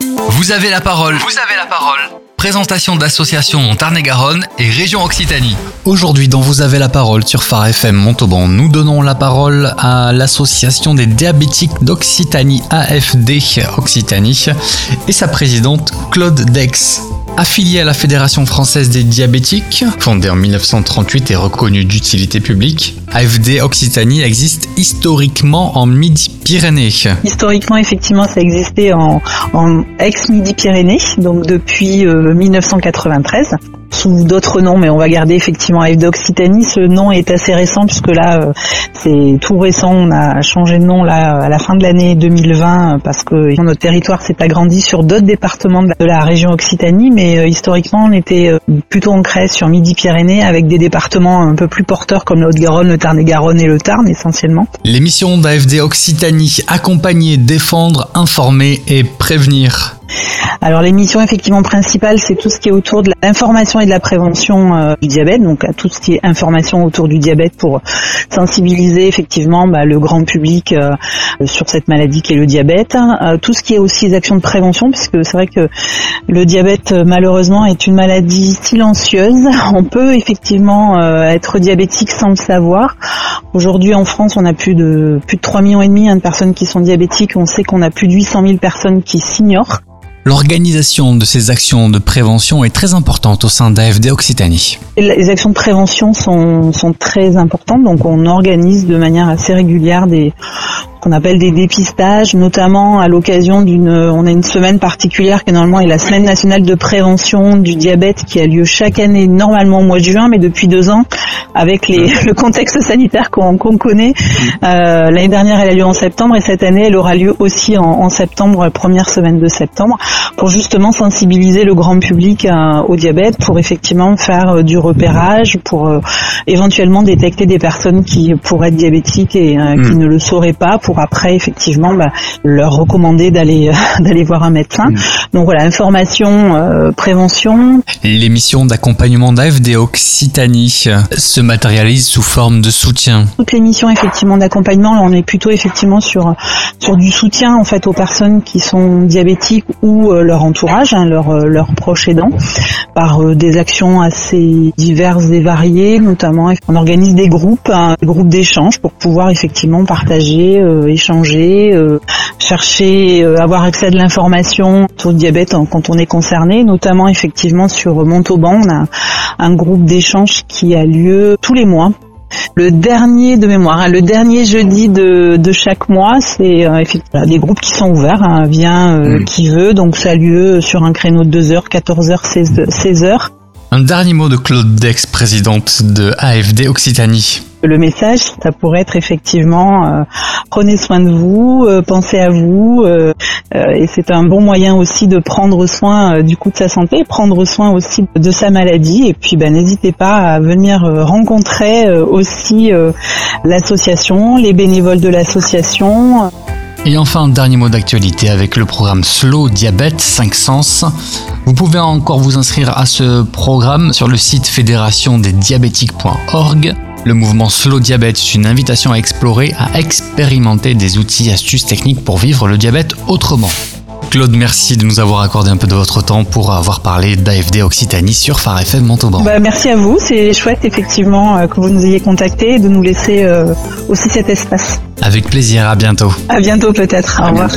Vous avez la parole. Vous avez la parole. Présentation d'associations Tarn-et-Garonne et région Occitanie. Aujourd'hui, dans Vous avez la parole sur Phare FM Montauban, nous donnons la parole à l'association des diabétiques d'Occitanie, AFD Occitanie, et sa présidente Claude Dex. Affiliée à la Fédération française des diabétiques, fondée en 1938 et reconnue d'utilité publique, AFD Occitanie existe historiquement en Midi-Pyrénées. Historiquement, effectivement, ça existait en, en ex-Midi-Pyrénées, donc depuis 1993 euh, sous d'autres noms, mais on va garder effectivement AFD Occitanie. Ce nom est assez récent puisque là, euh, c'est tout récent. On a changé de nom là à la fin de l'année 2020 parce que notre territoire s'est agrandi sur d'autres départements de la région Occitanie, mais euh, historiquement, on était plutôt ancré sur Midi-Pyrénées avec des départements un peu plus porteurs comme le Haute-Garonne, le Tarn-et-Garonne et le Tarn essentiellement. L'émission d'AFD Occitanie, accompagner, défendre, informer et prévenir. Alors l'émission effectivement principale, c'est tout ce qui est autour de l'information et de la prévention euh, du diabète, donc tout ce qui est information autour du diabète pour sensibiliser effectivement bah, le grand public euh, sur cette maladie qui est le diabète. Euh, tout ce qui est aussi les actions de prévention, puisque c'est vrai que le diabète malheureusement est une maladie silencieuse. On peut effectivement être diabétique sans le savoir. Aujourd'hui en France, on a plus de plus de 3 millions et demi hein, de personnes qui sont diabétiques. On sait qu'on a plus de 800 000 personnes qui s'ignorent. L'organisation de ces actions de prévention est très importante au sein d'AFD Occitanie. Les actions de prévention sont, sont très importantes, donc on organise de manière assez régulière des, qu'on appelle des dépistages, notamment à l'occasion d'une, on a une semaine particulière qui normalement est la semaine nationale de prévention du diabète qui a lieu chaque année normalement au mois de juin, mais depuis deux ans avec les, le contexte sanitaire qu'on connaît. Euh, L'année dernière, elle a lieu en septembre et cette année, elle aura lieu aussi en, en septembre, la première semaine de septembre, pour justement sensibiliser le grand public euh, au diabète, pour effectivement faire euh, du repérage, pour euh, éventuellement détecter des personnes qui pourraient être diabétiques et qui mm. ne le sauraient pas, pour après effectivement bah, leur recommander d'aller d'aller voir un médecin. Mm. Donc voilà, information, prévention. L'émission d'accompagnement d'AFD Occitanie se matérialise sous forme de soutien. Toutes les missions effectivement d'accompagnement, on est plutôt effectivement sur sur du soutien en fait aux personnes qui sont diabétiques ou euh, leur entourage, hein, leurs leur proches aidants, par euh, des actions assez diverses et variées, notamment on organise des groupes, hein, des groupes d'échange pour pouvoir effectivement partager, euh, échanger, chercher, avoir accès à de l'information sur le diabète quand on est concerné, notamment effectivement sur Montauban, on a un groupe d'échange qui a lieu tous les mois le dernier de mémoire, hein, le dernier jeudi de, de chaque mois, c'est euh, effectivement des groupes qui sont ouverts, hein, vient euh, hmm. qui veut, donc ça a lieu sur un créneau de 2h, 14h, 16h. Un dernier mot de Claude Dex, présidente de AFD Occitanie. Le message, ça pourrait être effectivement euh, prenez soin de vous, euh, pensez à vous, euh, et c'est un bon moyen aussi de prendre soin du coup de sa santé, prendre soin aussi de sa maladie, et puis ben, n'hésitez pas à venir rencontrer aussi l'association, les bénévoles de l'association. Et enfin, dernier mot d'actualité avec le programme Slow Diabète 5 Sens. Vous pouvez encore vous inscrire à ce programme sur le site fédérationdesdiabétiques.org. Le mouvement Slow Diabète est une invitation à explorer, à expérimenter des outils, astuces techniques pour vivre le diabète autrement. Claude, merci de nous avoir accordé un peu de votre temps pour avoir parlé d'AFD Occitanie sur Phare FM Montauban. Bah, merci à vous, c'est chouette effectivement euh, que vous nous ayez contacté et de nous laisser euh, aussi cet espace. Avec plaisir, à bientôt. À bientôt peut-être, au revoir.